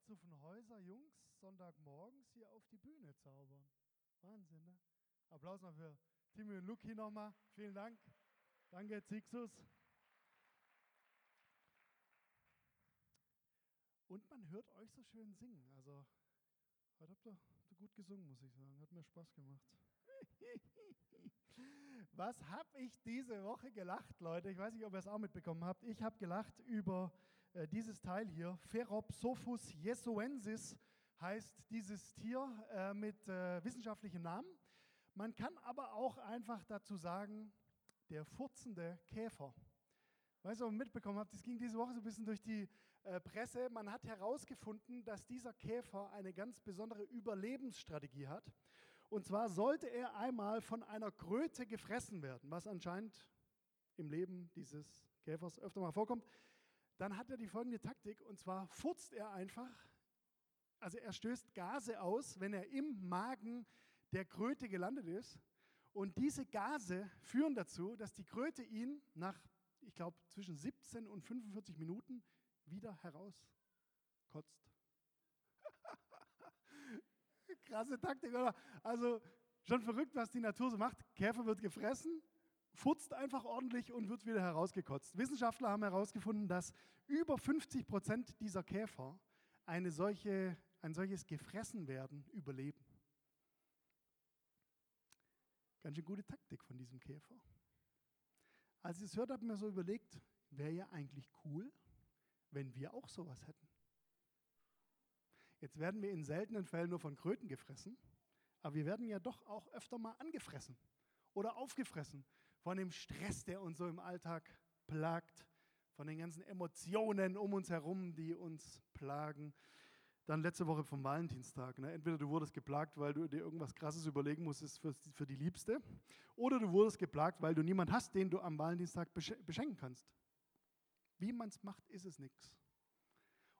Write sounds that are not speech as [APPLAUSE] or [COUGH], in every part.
Leute Zuffenhäuser Jungs Sonntagmorgens hier auf die Bühne zaubern. Wahnsinn, ne? Applaus noch für Timmy und Luki nochmal. Vielen Dank. Danke, Zixus. Und man hört euch so schön singen. Also, heute habt ihr, habt ihr gut gesungen, muss ich sagen. Hat mir Spaß gemacht. [LAUGHS] Was habe ich diese Woche gelacht, Leute? Ich weiß nicht, ob ihr es auch mitbekommen habt. Ich habe gelacht über äh, dieses Teil hier. Pheropsophus jesuensis heißt dieses Tier äh, mit äh, wissenschaftlichem Namen. Man kann aber auch einfach dazu sagen, der furzende Käfer. Weißt du, was ihr mitbekommen habt, das ging diese Woche so ein bisschen durch die äh, Presse. Man hat herausgefunden, dass dieser Käfer eine ganz besondere Überlebensstrategie hat. Und zwar sollte er einmal von einer Kröte gefressen werden, was anscheinend im Leben dieses Käfers öfter mal vorkommt. Dann hat er die folgende Taktik, und zwar furzt er einfach, also er stößt Gase aus, wenn er im Magen der Kröte gelandet ist. Und diese Gase führen dazu, dass die Kröte ihn nach, ich glaube, zwischen 17 und 45 Minuten wieder herauskotzt. [LAUGHS] Krasse Taktik, oder? Also schon verrückt, was die Natur so macht. Käfer wird gefressen, futzt einfach ordentlich und wird wieder herausgekotzt. Wissenschaftler haben herausgefunden, dass über 50 Prozent dieser Käfer eine solche, ein solches Gefressenwerden überleben. Ganz schön gute Taktik von diesem Käfer. Als ich es hört, habe ich mir so überlegt, wäre ja eigentlich cool, wenn wir auch sowas hätten. Jetzt werden wir in seltenen Fällen nur von Kröten gefressen, aber wir werden ja doch auch öfter mal angefressen oder aufgefressen von dem Stress, der uns so im Alltag plagt, von den ganzen Emotionen um uns herum, die uns plagen. Dann letzte Woche vom Valentinstag. Ne? Entweder du wurdest geplagt, weil du dir irgendwas Krasses überlegen musstest für, für die Liebste, oder du wurdest geplagt, weil du niemanden hast, den du am Valentinstag beschenken kannst. Wie man es macht, ist es nichts.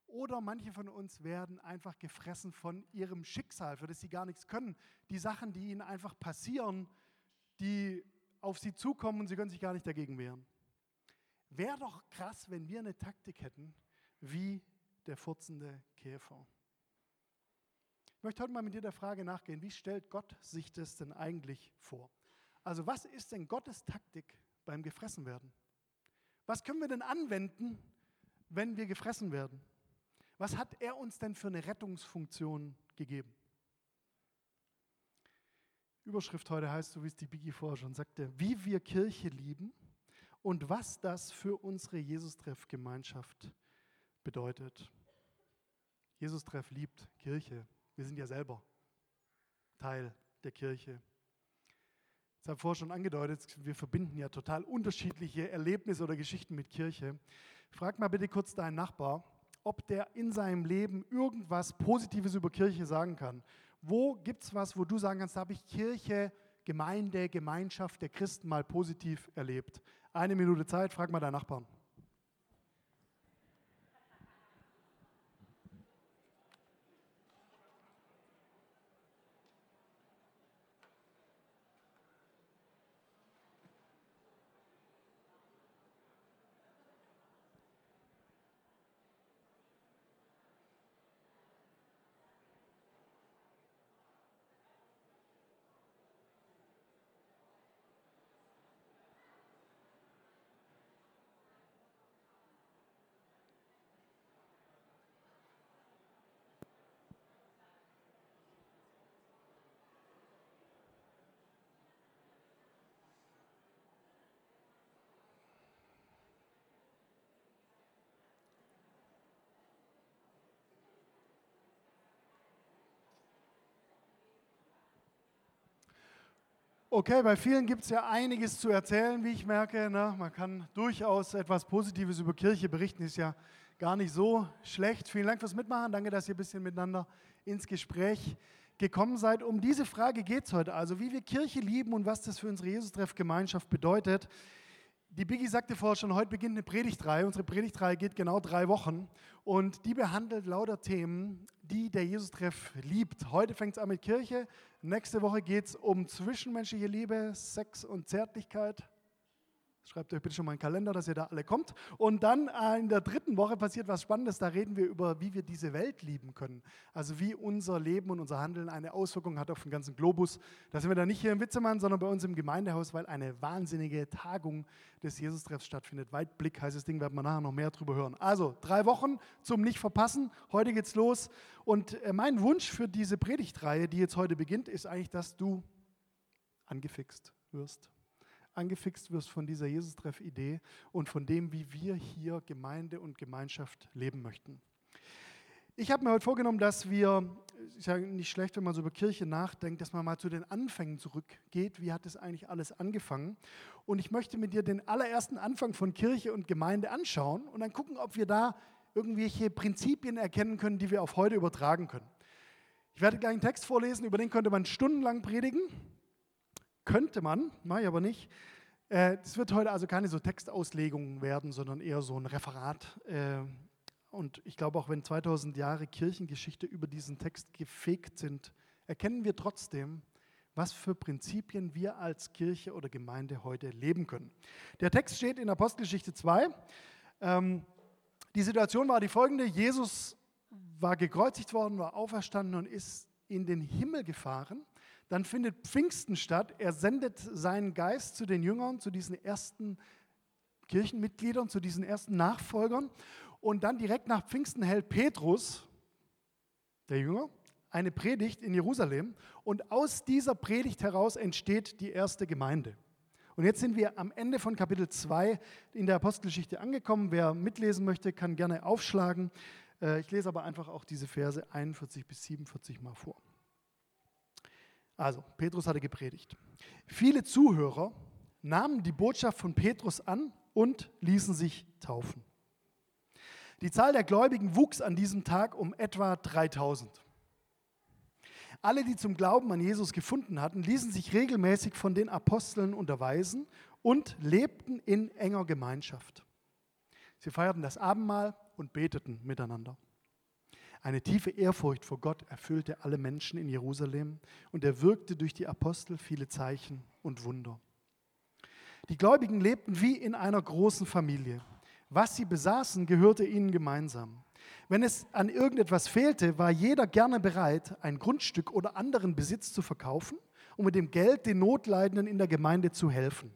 Oder manche von uns werden einfach gefressen von ihrem Schicksal, für das sie gar nichts können. Die Sachen, die ihnen einfach passieren, die auf sie zukommen und sie können sich gar nicht dagegen wehren. Wäre doch krass, wenn wir eine Taktik hätten, wie der furzende Käfer. Ich möchte heute mal mit dir der Frage nachgehen, wie stellt Gott sich das denn eigentlich vor? Also was ist denn Gottes Taktik beim Gefressenwerden? Was können wir denn anwenden, wenn wir gefressen werden? Was hat er uns denn für eine Rettungsfunktion gegeben? Überschrift heute heißt, so wie es die Biggie vorher schon sagte, wie wir Kirche lieben und was das für unsere Jesus-Treff-Gemeinschaft bedeutet. Jesus-Treff liebt Kirche. Wir sind ja selber Teil der Kirche. Ich habe vorher schon angedeutet, wir verbinden ja total unterschiedliche Erlebnisse oder Geschichten mit Kirche. Frag mal bitte kurz deinen Nachbar, ob der in seinem Leben irgendwas Positives über Kirche sagen kann. Wo gibt es was, wo du sagen kannst, da habe ich Kirche, Gemeinde, Gemeinschaft der Christen mal positiv erlebt? Eine Minute Zeit, frag mal deinen Nachbarn. Okay, bei vielen gibt es ja einiges zu erzählen, wie ich merke. Ne? Man kann durchaus etwas Positives über Kirche berichten, ist ja gar nicht so schlecht. Vielen Dank fürs Mitmachen. Danke, dass ihr ein bisschen miteinander ins Gespräch gekommen seid. Um diese Frage geht es heute, also wie wir Kirche lieben und was das für unsere Jesus-Treff-Gemeinschaft bedeutet. Die Biggie sagte vorher schon, heute beginnt eine Predigtreihe. Unsere Predigtreihe geht genau drei Wochen und die behandelt lauter Themen, die der Jesus-Treff liebt. Heute fängt es an mit Kirche, nächste Woche geht es um zwischenmenschliche Liebe, Sex und Zärtlichkeit. Schreibt euch bitte schon mal einen Kalender, dass ihr da alle kommt. Und dann äh, in der dritten Woche passiert was Spannendes. Da reden wir über, wie wir diese Welt lieben können. Also wie unser Leben und unser Handeln eine Auswirkung hat auf den ganzen Globus. Da sind wir dann nicht hier im Witzemann, sondern bei uns im Gemeindehaus, weil eine wahnsinnige Tagung des Jesus-Treffs stattfindet. Weitblick heißt das Ding, werden wir nachher noch mehr drüber hören. Also drei Wochen zum Nicht-Verpassen. Heute geht's los. Und äh, mein Wunsch für diese Predigtreihe, die jetzt heute beginnt, ist eigentlich, dass du angefixt wirst angefixt wirst von dieser Jesus-Treff-Idee und von dem, wie wir hier Gemeinde und Gemeinschaft leben möchten. Ich habe mir heute vorgenommen, dass wir, ist ja nicht schlecht, wenn man so über Kirche nachdenkt, dass man mal zu den Anfängen zurückgeht. Wie hat es eigentlich alles angefangen? Und ich möchte mit dir den allerersten Anfang von Kirche und Gemeinde anschauen und dann gucken, ob wir da irgendwelche Prinzipien erkennen können, die wir auf heute übertragen können. Ich werde gleich einen Text vorlesen, über den könnte man stundenlang predigen. Könnte man, mache ich aber nicht. Es äh, wird heute also keine so Textauslegungen werden, sondern eher so ein Referat. Äh, und ich glaube, auch wenn 2000 Jahre Kirchengeschichte über diesen Text gefegt sind, erkennen wir trotzdem, was für Prinzipien wir als Kirche oder Gemeinde heute leben können. Der Text steht in Apostelgeschichte 2. Ähm, die Situation war die folgende: Jesus war gekreuzigt worden, war auferstanden und ist in den Himmel gefahren. Dann findet Pfingsten statt. Er sendet seinen Geist zu den Jüngern, zu diesen ersten Kirchenmitgliedern, zu diesen ersten Nachfolgern. Und dann direkt nach Pfingsten hält Petrus, der Jünger, eine Predigt in Jerusalem. Und aus dieser Predigt heraus entsteht die erste Gemeinde. Und jetzt sind wir am Ende von Kapitel 2 in der Apostelgeschichte angekommen. Wer mitlesen möchte, kann gerne aufschlagen. Äh, ich lese aber einfach auch diese Verse 41 bis 47 mal vor. Also, Petrus hatte gepredigt. Viele Zuhörer nahmen die Botschaft von Petrus an und ließen sich taufen. Die Zahl der Gläubigen wuchs an diesem Tag um etwa 3000. Alle, die zum Glauben an Jesus gefunden hatten, ließen sich regelmäßig von den Aposteln unterweisen und lebten in enger Gemeinschaft. Sie feierten das Abendmahl und beteten miteinander. Eine tiefe Ehrfurcht vor Gott erfüllte alle Menschen in Jerusalem und er wirkte durch die Apostel viele Zeichen und Wunder. Die Gläubigen lebten wie in einer großen Familie. Was sie besaßen, gehörte ihnen gemeinsam. Wenn es an irgendetwas fehlte, war jeder gerne bereit, ein Grundstück oder anderen Besitz zu verkaufen, um mit dem Geld den Notleidenden in der Gemeinde zu helfen.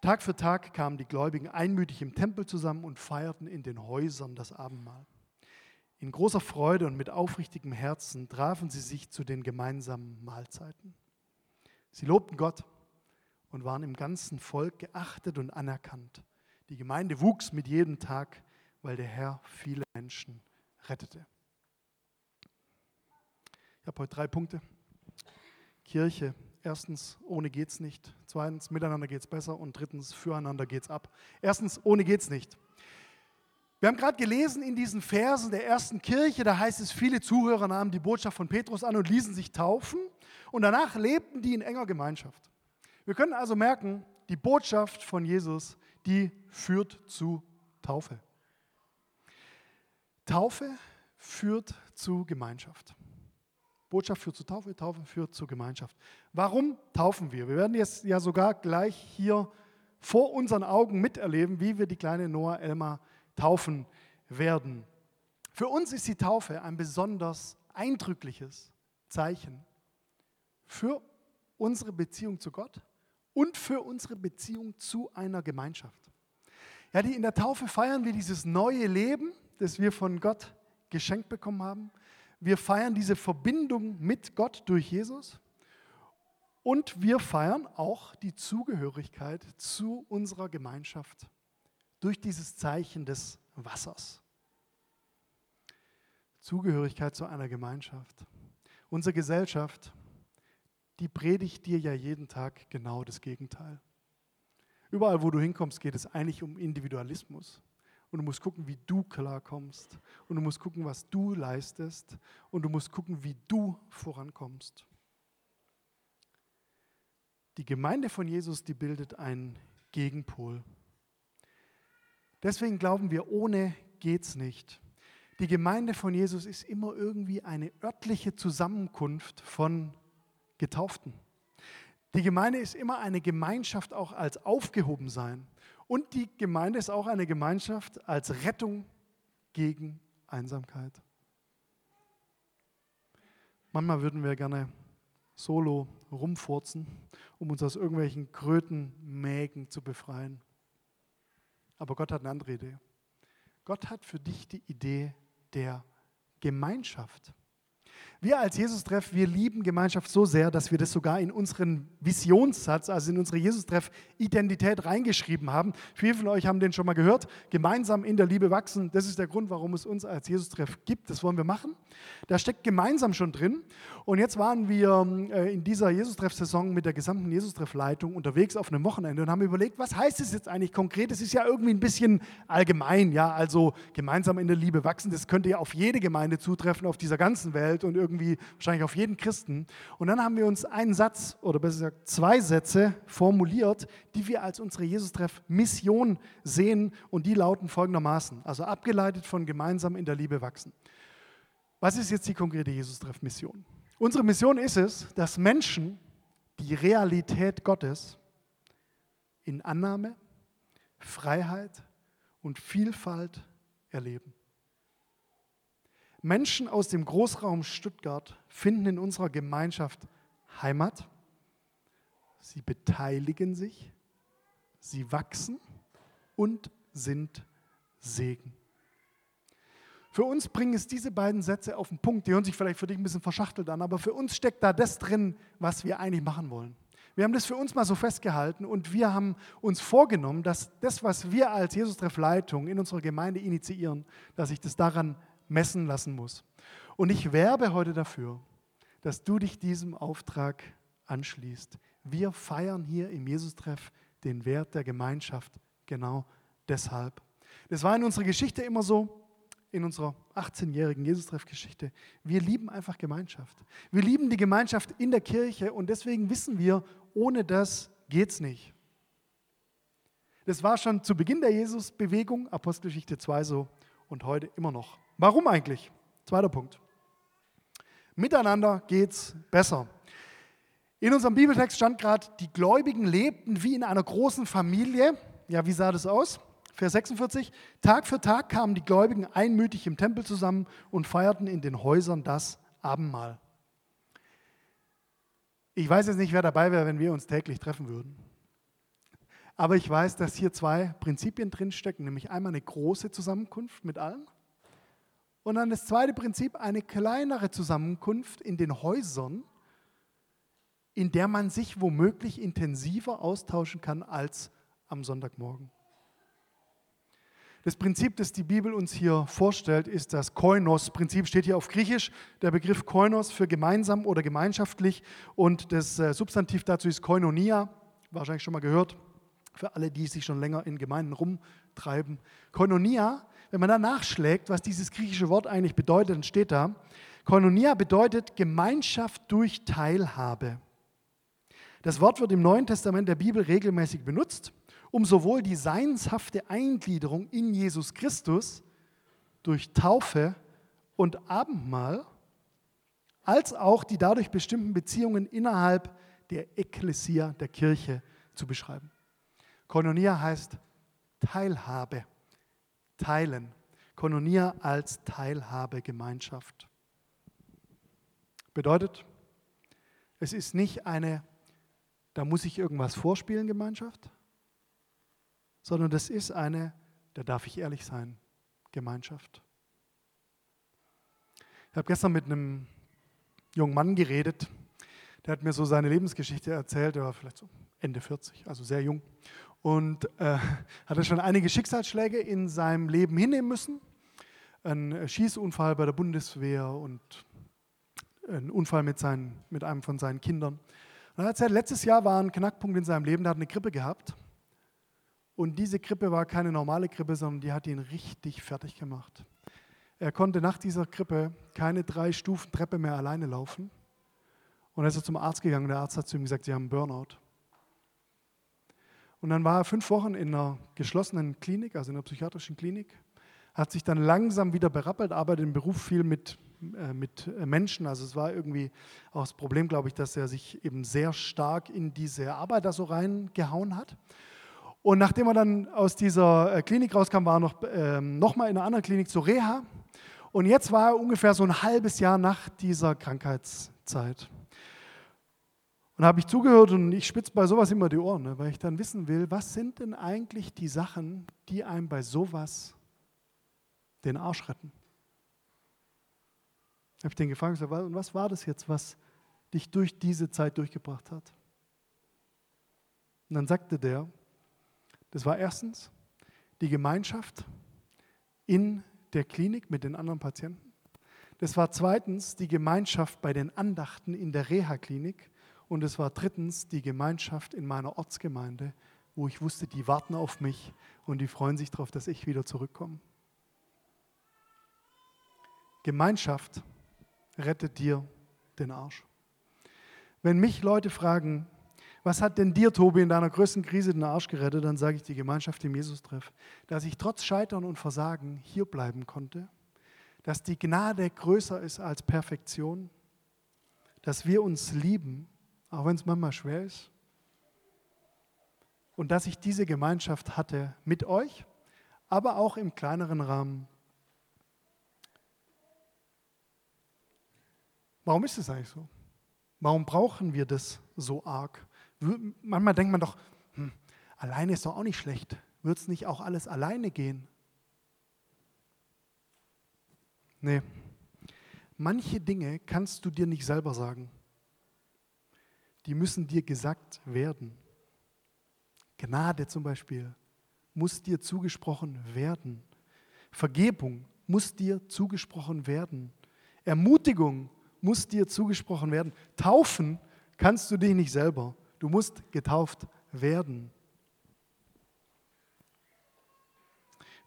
Tag für Tag kamen die Gläubigen einmütig im Tempel zusammen und feierten in den Häusern das Abendmahl. In großer Freude und mit aufrichtigem Herzen trafen sie sich zu den gemeinsamen Mahlzeiten. Sie lobten Gott und waren im ganzen Volk geachtet und anerkannt. Die Gemeinde wuchs mit jedem Tag, weil der Herr viele Menschen rettete. Ich habe heute drei Punkte. Kirche. Erstens, ohne geht's nicht. Zweitens, miteinander geht's besser. Und drittens, füreinander geht's ab. Erstens, ohne geht's nicht. Wir haben gerade gelesen in diesen Versen der ersten Kirche, da heißt es, viele Zuhörer nahmen die Botschaft von Petrus an und ließen sich taufen und danach lebten die in enger Gemeinschaft. Wir können also merken, die Botschaft von Jesus, die führt zu Taufe. Taufe führt zu Gemeinschaft. Botschaft führt zu Taufe, Taufe führt zu Gemeinschaft. Warum taufen wir? Wir werden jetzt ja sogar gleich hier vor unseren Augen miterleben, wie wir die kleine Noah Elmar taufen werden. Für uns ist die Taufe ein besonders eindrückliches Zeichen für unsere Beziehung zu Gott und für unsere Beziehung zu einer Gemeinschaft. Ja, die in der Taufe feiern wir dieses neue Leben, das wir von Gott geschenkt bekommen haben. Wir feiern diese Verbindung mit Gott durch Jesus und wir feiern auch die Zugehörigkeit zu unserer Gemeinschaft durch dieses Zeichen des Wassers. Zugehörigkeit zu einer Gemeinschaft. Unsere Gesellschaft, die predigt dir ja jeden Tag genau das Gegenteil. Überall, wo du hinkommst, geht es eigentlich um Individualismus. Und du musst gucken, wie du klarkommst. Und du musst gucken, was du leistest. Und du musst gucken, wie du vorankommst. Die Gemeinde von Jesus, die bildet einen Gegenpol. Deswegen glauben wir, ohne geht's nicht. Die Gemeinde von Jesus ist immer irgendwie eine örtliche Zusammenkunft von Getauften. Die Gemeinde ist immer eine Gemeinschaft auch als Aufgehobensein. Und die Gemeinde ist auch eine Gemeinschaft als Rettung gegen Einsamkeit. Manchmal würden wir gerne solo rumfurzen, um uns aus irgendwelchen Krötenmägen zu befreien. Aber Gott hat eine andere Idee. Gott hat für dich die Idee der Gemeinschaft. Wir als Jesus-Treff, wir lieben Gemeinschaft so sehr, dass wir das sogar in unseren Visionssatz, also in unsere Jesus-Treff-Identität reingeschrieben haben. Viele von euch haben den schon mal gehört. Gemeinsam in der Liebe wachsen, das ist der Grund, warum es uns als Jesus-Treff gibt. Das wollen wir machen. Da steckt gemeinsam schon drin. Und jetzt waren wir äh, in dieser Jesus-Treff-Saison mit der gesamten Jesus-Treff-Leitung unterwegs auf einem Wochenende und haben überlegt, was heißt es jetzt eigentlich konkret? Es ist ja irgendwie ein bisschen allgemein, ja, also gemeinsam in der Liebe wachsen, das könnte ja auf jede Gemeinde zutreffen auf dieser ganzen Welt und irgendwie wahrscheinlich auf jeden Christen. Und dann haben wir uns einen Satz oder besser gesagt zwei Sätze formuliert, die wir als unsere Jesus-Treff-Mission sehen und die lauten folgendermaßen, also abgeleitet von gemeinsam in der Liebe wachsen. Was ist jetzt die konkrete Jesus-Treff-Mission? Unsere Mission ist es, dass Menschen die Realität Gottes in Annahme, Freiheit und Vielfalt erleben. Menschen aus dem Großraum Stuttgart finden in unserer Gemeinschaft Heimat. Sie beteiligen sich, sie wachsen und sind Segen. Für uns bringen es diese beiden Sätze auf den Punkt, die hören sich vielleicht für dich ein bisschen verschachtelt an, aber für uns steckt da das drin, was wir eigentlich machen wollen. Wir haben das für uns mal so festgehalten und wir haben uns vorgenommen, dass das, was wir als Jesus-Treff-Leitung in unserer Gemeinde initiieren, dass sich das daran messen lassen muss. Und ich werbe heute dafür, dass du dich diesem Auftrag anschließt. Wir feiern hier im Jesus-Treff den Wert der Gemeinschaft genau deshalb. Das war in unserer Geschichte immer so, in unserer 18-jährigen Jesus-Treff-Geschichte. Wir lieben einfach Gemeinschaft. Wir lieben die Gemeinschaft in der Kirche und deswegen wissen wir, ohne das geht es nicht. Das war schon zu Beginn der Jesus-Bewegung, Apostelgeschichte 2 so und heute immer noch. Warum eigentlich? Zweiter Punkt. Miteinander geht's besser. In unserem Bibeltext stand gerade, die Gläubigen lebten wie in einer großen Familie. Ja, wie sah das aus? Vers 46. Tag für Tag kamen die Gläubigen einmütig im Tempel zusammen und feierten in den Häusern das Abendmahl. Ich weiß jetzt nicht, wer dabei wäre, wenn wir uns täglich treffen würden. Aber ich weiß, dass hier zwei Prinzipien drinstecken, nämlich einmal eine große Zusammenkunft mit allen und dann das zweite Prinzip, eine kleinere Zusammenkunft in den Häusern, in der man sich womöglich intensiver austauschen kann als am Sonntagmorgen. Das Prinzip, das die Bibel uns hier vorstellt, ist das Koinos-Prinzip, steht hier auf Griechisch. Der Begriff Koinos für gemeinsam oder gemeinschaftlich und das äh, Substantiv dazu ist Koinonia, wahrscheinlich schon mal gehört, für alle, die sich schon länger in Gemeinden rumtreiben. Koinonia wenn man da nachschlägt, was dieses griechische Wort eigentlich bedeutet, dann steht da, Koinonia bedeutet Gemeinschaft durch Teilhabe. Das Wort wird im Neuen Testament der Bibel regelmäßig benutzt, um sowohl die seinshafte Eingliederung in Jesus Christus durch Taufe und Abendmahl, als auch die dadurch bestimmten Beziehungen innerhalb der Ekklesia, der Kirche, zu beschreiben. Koinonia heißt Teilhabe teilen. Koinonia als Teilhabegemeinschaft. Bedeutet, es ist nicht eine, da muss ich irgendwas vorspielen, Gemeinschaft, sondern das ist eine, da darf ich ehrlich sein, Gemeinschaft. Ich habe gestern mit einem jungen Mann geredet, der hat mir so seine Lebensgeschichte erzählt, der war vielleicht so Ende 40, also sehr jung und äh, hatte schon einige Schicksalsschläge in seinem Leben hinnehmen müssen. Ein Schießunfall bei der Bundeswehr und ein Unfall mit, seinen, mit einem von seinen Kindern. Und er erzählt, letztes Jahr war ein Knackpunkt in seinem Leben, der hat eine Grippe gehabt. Und diese Grippe war keine normale Grippe, sondern die hat ihn richtig fertig gemacht. Er konnte nach dieser Grippe keine drei Stufen Treppe mehr alleine laufen. Und er ist zum Arzt gegangen. Der Arzt hat zu ihm gesagt, Sie haben Burnout. Und dann war er fünf Wochen in einer geschlossenen Klinik, also in einer psychiatrischen Klinik, hat sich dann langsam wieder berappelt, arbeitet im Beruf viel mit äh, mit äh, Menschen. Also es war irgendwie auch das Problem, glaube ich, dass er sich eben sehr stark in diese Arbeit da so reingehauen hat. Und nachdem er dann aus dieser äh, Klinik rauskam, war er noch, ähm, noch mal in einer anderen Klinik zur Reha. Und jetzt war er ungefähr so ein halbes Jahr nach dieser Krankheitszeit. Und habe ich zugehört und ich spitze bei sowas immer die Ohren, ne, weil ich dann wissen will, was sind denn eigentlich die Sachen, die einem bei sowas den Arsch retten? Habe ich den gefragt, und was war das jetzt, was dich durch diese Zeit durchgebracht hat? Und dann sagte der, das war erstens die Gemeinschaft in der Klinik mit den anderen Patienten. Das war zweitens die Gemeinschaft bei den Andachten in der Reha-Klinik. Und es war drittens die Gemeinschaft in meiner Ortsgemeinde, wo ich wusste, die warten auf mich und die freuen sich darauf, dass ich wieder zurückkomme. Gemeinschaft rettet dir den Arsch. Wenn mich Leute fragen, was hat denn dir, Tobi, in deiner größten Krise den Arsch gerettet? Dann sage ich die Gemeinschaft im Jesus-Treff. Dass ich trotz Scheitern und Versagen hier bleiben konnte. Dass die Gnade größer ist als Perfektion. Dass wir uns lieben, auch wenn es manchmal schwer ist. Und dass ich diese Gemeinschaft hatte mit euch, aber auch im kleineren Rahmen. Warum ist es eigentlich so? Warum brauchen wir das so arg? Manchmal denkt man doch, hm, alleine ist doch auch nicht schlecht. Wird es nicht auch alles alleine gehen? Nee. Manche Dinge kannst du dir nicht selber sagen. Die müssen dir gesagt werden. Gnade zum Beispiel muss dir zugesprochen werden. Vergebung muss dir zugesprochen werden. Ermutigung muss dir zugesprochen werden. Taufen kannst du dich nicht selber. Du musst getauft werden.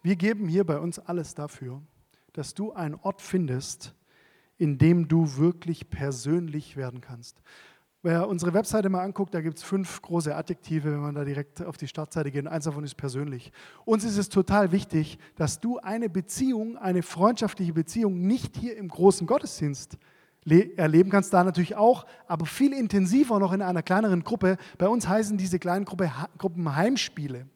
Wir geben hier bei uns alles dafür, dass du einen Ort findest, in dem du wirklich persönlich werden kannst. Wer unsere Webseite mal anguckt, da gibt es fünf große Adjektive, wenn man da direkt auf die Startseite geht. Eins davon ist persönlich. Uns ist es total wichtig, dass du eine Beziehung, eine freundschaftliche Beziehung nicht hier im großen Gottesdienst erleben kannst, da natürlich auch, aber viel intensiver noch in einer kleineren Gruppe. Bei uns heißen diese kleinen Gruppe, Gruppen Heimspiele.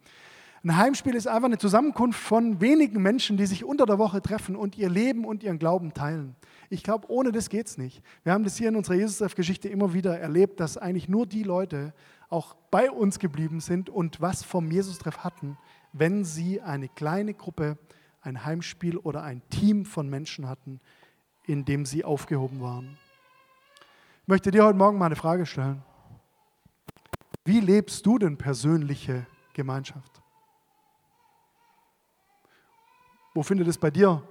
Ein Heimspiel ist einfach eine Zusammenkunft von wenigen Menschen, die sich unter der Woche treffen und ihr Leben und ihren Glauben teilen. Ich glaube, ohne das geht es nicht. Wir haben das hier in unserer Jesus-Geschichte immer wieder erlebt, dass eigentlich nur die Leute auch bei uns geblieben sind und was vom Jesus-Treff hatten, wenn sie eine kleine Gruppe, ein Heimspiel oder ein Team von Menschen hatten, in dem sie aufgehoben waren. Ich möchte dir heute Morgen mal eine Frage stellen. Wie lebst du denn persönliche Gemeinschaft? Wo findet es bei dir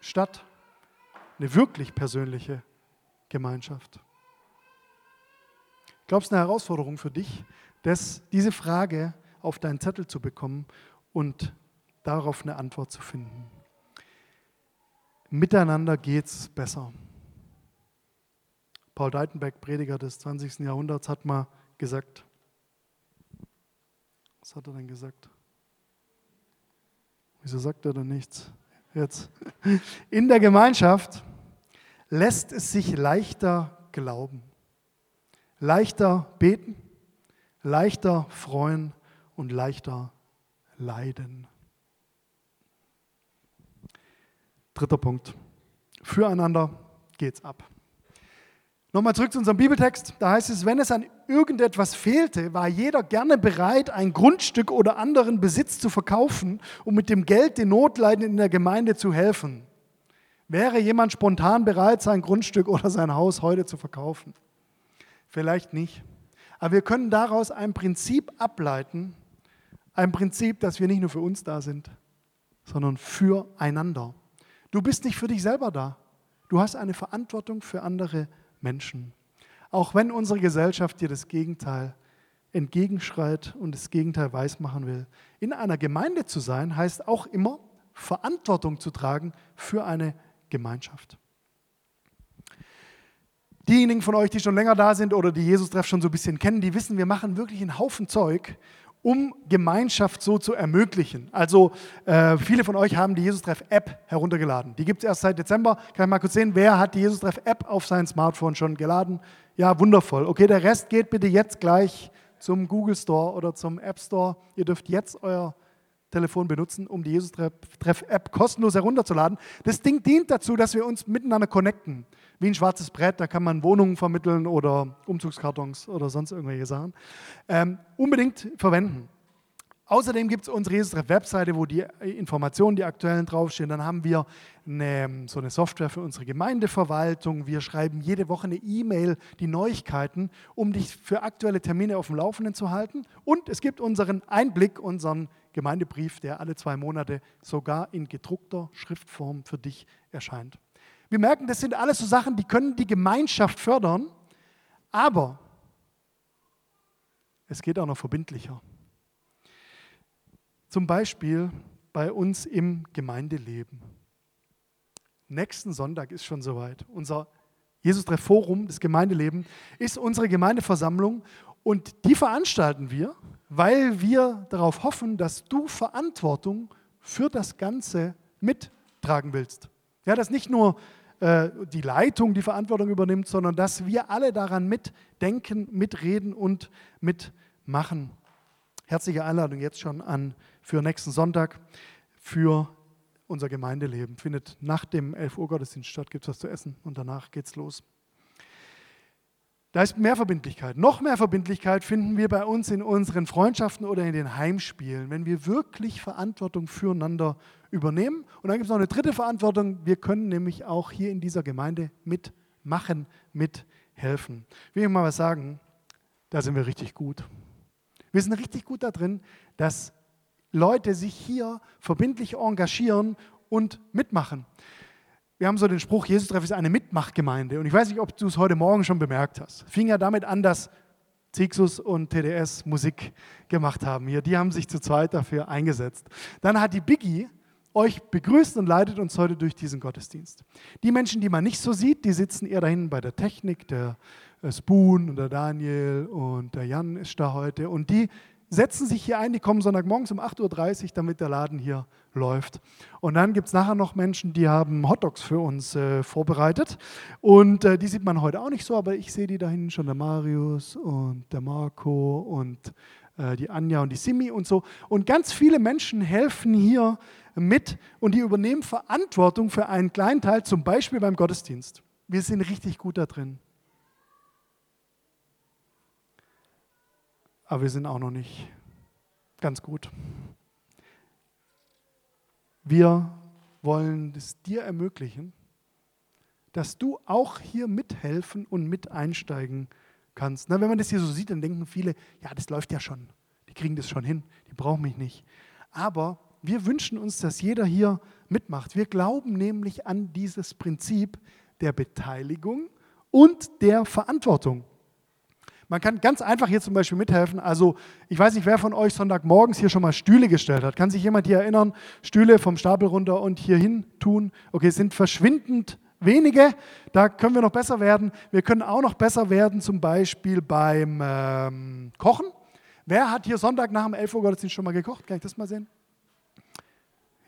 statt? Eine wirklich persönliche Gemeinschaft. Ich glaube, es ist eine Herausforderung für dich, das, diese Frage auf deinen Zettel zu bekommen und darauf eine Antwort zu finden. Miteinander geht es besser. Paul Deitenbeck, Prediger des 20. Jahrhunderts, hat mal gesagt, was hat er denn gesagt? Wieso sagt er denn nichts? Jetzt. In der Gemeinschaft lässt es sich leichter glauben, leichter beten, leichter freuen und leichter leiden. Dritter Punkt. Füreinander geht's ab. Nochmal zurück zu unserem Bibeltext. Da heißt es, wenn es an irgendetwas fehlte, war jeder gerne bereit, ein Grundstück oder anderen Besitz zu verkaufen, um mit dem Geld den Notleidenden in der Gemeinde zu helfen. Wäre jemand spontan bereit, sein Grundstück oder sein Haus heute zu verkaufen? Vielleicht nicht. Aber wir können daraus ein Prinzip ableiten, ein Prinzip, dass wir nicht nur für uns da sind, sondern füreinander. Du bist nicht für dich selber da. Du hast eine Verantwortung für andere Menschen. Auch wenn unsere Gesellschaft dir das Gegenteil entgegenschreit und das Gegenteil weismachen will. In einer Gemeinde zu sein, heißt auch immer Verantwortung zu tragen für eine Gemeinschaft. Diejenigen von euch, die schon länger da sind oder die Jesus-Treff schon so ein bisschen kennen, die wissen, wir machen wirklich einen Haufen Zeug, um Gemeinschaft so zu ermöglichen. Also äh, viele von euch haben die Jesus-Treff-App heruntergeladen. Die gibt es erst seit Dezember. Kann ich mal kurz sehen, wer hat die Jesus-Treff-App auf sein Smartphone schon geladen? Ja, wundervoll. Okay, der Rest geht bitte jetzt gleich zum Google Store oder zum App Store. Ihr dürft jetzt euer Telefon benutzen, um die Jesus-Treff-App kostenlos herunterzuladen. Das Ding dient dazu, dass wir uns miteinander connecten. Wie ein schwarzes Brett, da kann man Wohnungen vermitteln oder Umzugskartons oder sonst irgendwelche Sachen. Ähm, unbedingt verwenden. Außerdem gibt es unsere Jesus-Treff-Webseite, wo die Informationen, die aktuellen draufstehen. Dann haben wir eine, so eine Software für unsere Gemeindeverwaltung. Wir schreiben jede Woche eine E-Mail, die Neuigkeiten, um dich für aktuelle Termine auf dem Laufenden zu halten. Und es gibt unseren Einblick, unseren Gemeindebrief, der alle zwei Monate sogar in gedruckter Schriftform für dich erscheint. Wir merken, das sind alles so Sachen, die können die Gemeinschaft fördern, aber es geht auch noch verbindlicher. Zum Beispiel bei uns im Gemeindeleben. Nächsten Sonntag ist schon soweit. Unser Jesus-Treff Forum, das Gemeindeleben, ist unsere Gemeindeversammlung und die veranstalten wir weil wir darauf hoffen, dass du Verantwortung für das Ganze mittragen willst. Ja, dass nicht nur äh, die Leitung die Verantwortung übernimmt, sondern dass wir alle daran mitdenken, mitreden und mitmachen. Herzliche Einladung jetzt schon an für nächsten Sonntag für unser Gemeindeleben. Findet nach dem 11 Uhr Gottesdienst statt, gibt es was zu essen und danach geht's los. Da ist mehr Verbindlichkeit. Noch mehr Verbindlichkeit finden wir bei uns in unseren Freundschaften oder in den Heimspielen, wenn wir wirklich Verantwortung füreinander übernehmen. Und dann gibt es noch eine dritte Verantwortung. Wir können nämlich auch hier in dieser Gemeinde mitmachen, mithelfen. Will ich mal was sagen? Da sind wir richtig gut. Wir sind richtig gut da drin, dass Leute sich hier verbindlich engagieren und mitmachen wir haben so den Spruch, Jesus Treff ist eine Mitmachgemeinde. Und ich weiß nicht, ob du es heute Morgen schon bemerkt hast. Fing ja damit an, dass Zixus und TDS Musik gemacht haben hier. Die haben sich zu zweit dafür eingesetzt. Dann hat die Biggie euch begrüßt und leitet uns heute durch diesen Gottesdienst. Die Menschen, die man nicht so sieht, die sitzen eher da hinten bei der Technik. Der äh, Spoon und der Daniel und der Jan ist da heute. Und die setzen sich hier ein, die kommen Sonntagmorgens um 8.30 Uhr, damit der Laden hier läuft. Und dann gibt es nachher noch Menschen, die haben Hotdogs für uns äh, vorbereitet. Und äh, die sieht man heute auch nicht so, aber ich sehe die da hinten schon, der Marius und der Marco und äh, die Anja und die Simi und so. Und ganz viele Menschen helfen hier mit und die übernehmen Verantwortung für einen kleinen Teil, zum Beispiel beim Gottesdienst. Wir sind richtig gut da drin. Aber wir sind auch noch nicht ganz gut. Wir wollen es dir ermöglichen, dass du auch hier mithelfen und mit einsteigen kannst. Na, wenn man das hier so sieht, dann denken viele, ja, das läuft ja schon. Die kriegen das schon hin, die brauchen mich nicht. Aber wir wünschen uns, dass jeder hier mitmacht. Wir glauben nämlich an dieses Prinzip der Beteiligung und der Verantwortung. Man kann ganz einfach hier zum Beispiel mithelfen. Also ich weiß nicht, wer von euch Sonntagmorgens hier schon mal Stühle gestellt hat. Kann sich jemand hier erinnern? Stühle vom Stapel runter und hier hin tun. Okay, es sind verschwindend wenige. Da können wir noch besser werden. Wir können auch noch besser werden, zum Beispiel beim ähm, Kochen. Wer hat hier Sonntag nach dem 11 Uhr Gottesdienst schon mal gekocht? Kann ich das mal sehen?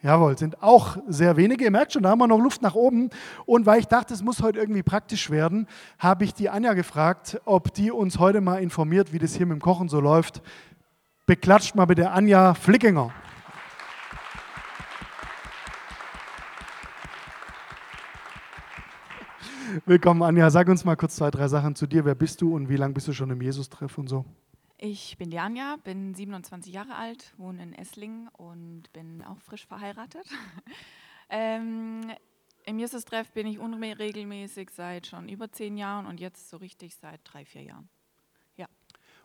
Jawohl, sind auch sehr wenige. Ihr merkt schon, da haben wir noch Luft nach oben. Und weil ich dachte, es muss heute irgendwie praktisch werden, habe ich die Anja gefragt, ob die uns heute mal informiert, wie das hier mit dem Kochen so läuft. Beklatscht mal bitte Anja Flickinger. Willkommen, Anja. Sag uns mal kurz zwei, drei Sachen zu dir. Wer bist du und wie lange bist du schon im Jesus-Treff und so? Ich bin die Anja, bin 27 Jahre alt, wohne in Esslingen und bin auch frisch verheiratet. [LAUGHS] ähm, Im Jesus-Treff bin ich unregelmäßig seit schon über zehn Jahren und jetzt so richtig seit drei, vier Jahren. Ja.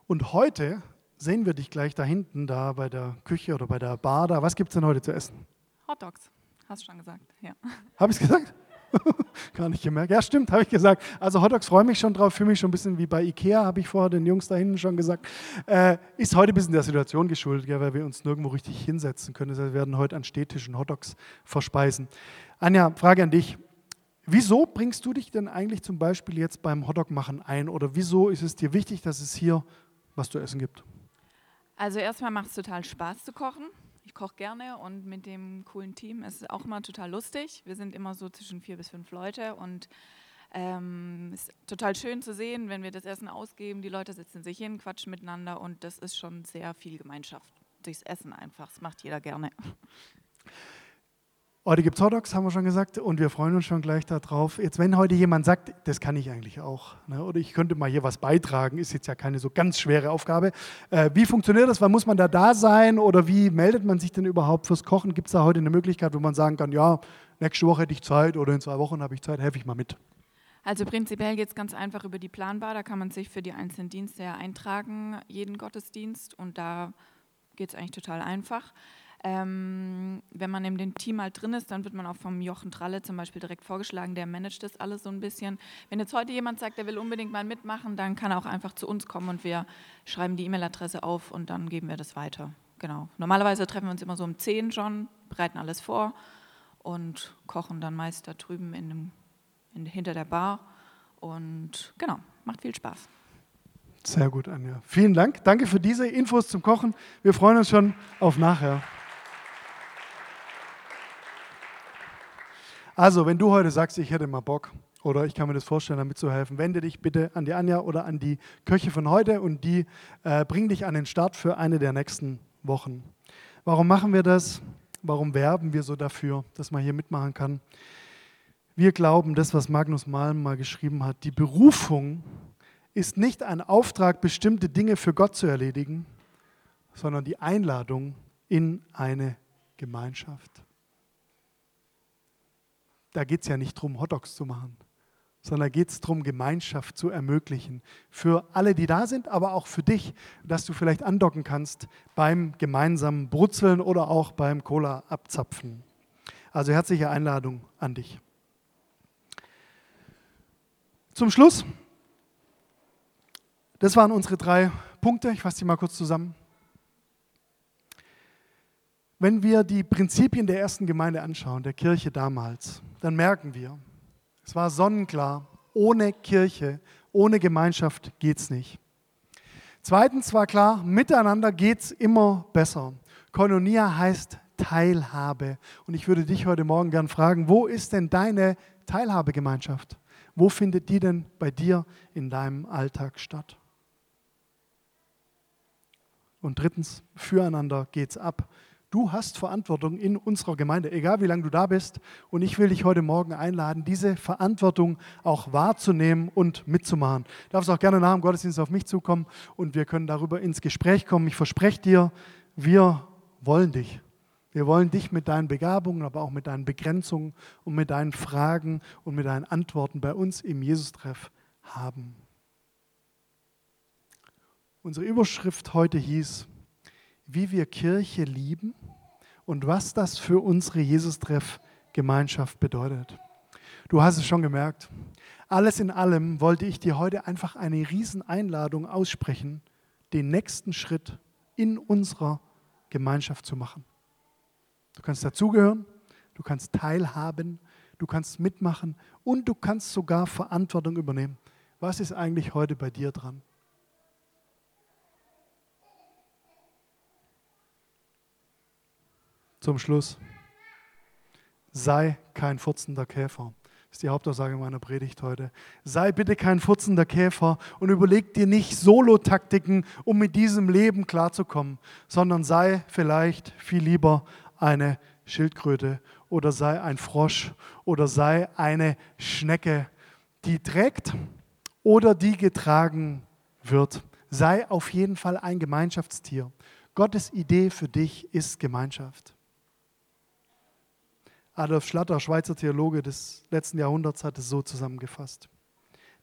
Und heute sehen wir dich gleich da hinten, da bei der Küche oder bei der Bar. Da. Was gibt es denn heute zu essen? Hot Dogs, hast du schon gesagt. Ja. Habe ich es gesagt? [LAUGHS] Gar nicht gemerkt. Ja, stimmt, habe ich gesagt. Also Hotdogs freue mich schon drauf, fühle mich schon ein bisschen wie bei Ikea, habe ich vorher den Jungs da hinten schon gesagt. Äh, ist heute ein bisschen der Situation geschuldet, ja, weil wir uns nirgendwo richtig hinsetzen können. Das heißt, wir werden heute an Städtischen Hotdogs verspeisen. Anja, Frage an dich. Wieso bringst du dich denn eigentlich zum Beispiel jetzt beim Hotdog machen ein? Oder wieso ist es dir wichtig, dass es hier was zu essen gibt? Also erstmal macht es total Spaß zu kochen. Ich koche gerne und mit dem coolen Team ist es auch immer total lustig. Wir sind immer so zwischen vier bis fünf Leute und ähm, ist total schön zu sehen, wenn wir das Essen ausgeben. Die Leute sitzen sich hin, quatschen miteinander und das ist schon sehr viel Gemeinschaft. Durchs Essen einfach. Das macht jeder gerne. Gibt es Hotdogs, haben wir schon gesagt, und wir freuen uns schon gleich darauf. Jetzt, wenn heute jemand sagt, das kann ich eigentlich auch, ne, oder ich könnte mal hier was beitragen, ist jetzt ja keine so ganz schwere Aufgabe. Äh, wie funktioniert das? Wann muss man da da sein? Oder wie meldet man sich denn überhaupt fürs Kochen? Gibt es da heute eine Möglichkeit, wo man sagen kann, ja, nächste Woche hätte ich Zeit oder in zwei Wochen habe ich Zeit, helfe ich mal mit? Also prinzipiell geht es ganz einfach über die Planbar. Da kann man sich für die einzelnen Dienste ja eintragen, jeden Gottesdienst, und da geht es eigentlich total einfach. Ähm, wenn man in dem Team halt drin ist, dann wird man auch vom Jochen Tralle zum Beispiel direkt vorgeschlagen, der managt das alles so ein bisschen. Wenn jetzt heute jemand sagt, der will unbedingt mal mitmachen, dann kann er auch einfach zu uns kommen und wir schreiben die E-Mail-Adresse auf und dann geben wir das weiter. Genau. Normalerweise treffen wir uns immer so um 10 schon, bereiten alles vor und kochen dann meist da drüben in dem, in, hinter der Bar. Und genau, macht viel Spaß. Sehr gut, Anja. Vielen Dank. Danke für diese Infos zum Kochen. Wir freuen uns schon auf nachher. Also, wenn du heute sagst, ich hätte mal Bock oder ich kann mir das vorstellen, damit zu helfen, wende dich bitte an die Anja oder an die Köche von heute und die äh, bringen dich an den Start für eine der nächsten Wochen. Warum machen wir das? Warum werben wir so dafür, dass man hier mitmachen kann? Wir glauben, das, was Magnus Malm mal geschrieben hat, die Berufung ist nicht ein Auftrag, bestimmte Dinge für Gott zu erledigen, sondern die Einladung in eine Gemeinschaft da geht es ja nicht darum, Hotdogs zu machen, sondern geht es darum, Gemeinschaft zu ermöglichen. Für alle, die da sind, aber auch für dich, dass du vielleicht andocken kannst beim gemeinsamen Brutzeln oder auch beim Cola abzapfen. Also herzliche Einladung an dich. Zum Schluss, das waren unsere drei Punkte. Ich fasse die mal kurz zusammen. Wenn wir die Prinzipien der ersten Gemeinde anschauen, der Kirche damals, dann merken wir, es war sonnenklar, ohne Kirche, ohne Gemeinschaft geht es nicht. Zweitens war klar, miteinander geht es immer besser. Koinonia heißt Teilhabe. Und ich würde dich heute Morgen gern fragen, wo ist denn deine Teilhabegemeinschaft? Wo findet die denn bei dir in deinem Alltag statt? Und drittens, füreinander geht es ab. Du hast Verantwortung in unserer Gemeinde, egal wie lange du da bist. Und ich will dich heute Morgen einladen, diese Verantwortung auch wahrzunehmen und mitzumachen. Du darfst auch gerne nach dem Gottesdienst auf mich zukommen und wir können darüber ins Gespräch kommen. Ich verspreche dir, wir wollen dich. Wir wollen dich mit deinen Begabungen, aber auch mit deinen Begrenzungen und mit deinen Fragen und mit deinen Antworten bei uns im Jesus-Treff haben. Unsere Überschrift heute hieß, wie wir Kirche lieben und was das für unsere Jesus-Treff-Gemeinschaft bedeutet. Du hast es schon gemerkt. Alles in allem wollte ich dir heute einfach eine Rieseneinladung aussprechen, den nächsten Schritt in unserer Gemeinschaft zu machen. Du kannst dazugehören, du kannst teilhaben, du kannst mitmachen und du kannst sogar Verantwortung übernehmen. Was ist eigentlich heute bei dir dran? Zum Schluss. Sei kein furzender Käfer. Das ist die Hauptaussage meiner Predigt heute. Sei bitte kein furzender Käfer und überleg dir nicht Solo-Taktiken, um mit diesem Leben klarzukommen, sondern sei vielleicht viel lieber eine Schildkröte oder sei ein Frosch oder sei eine Schnecke, die trägt oder die getragen wird. Sei auf jeden Fall ein Gemeinschaftstier. Gottes Idee für dich ist Gemeinschaft. Adolf Schlatter, Schweizer Theologe des letzten Jahrhunderts, hat es so zusammengefasst.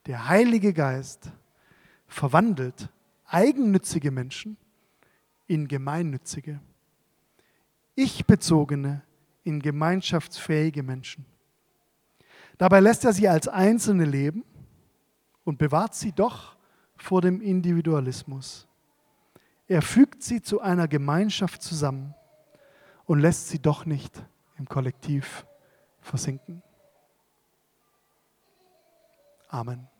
Der Heilige Geist verwandelt eigennützige Menschen in gemeinnützige, ich-bezogene in gemeinschaftsfähige Menschen. Dabei lässt er sie als Einzelne leben und bewahrt sie doch vor dem Individualismus. Er fügt sie zu einer Gemeinschaft zusammen und lässt sie doch nicht im Kollektiv versinken. Amen.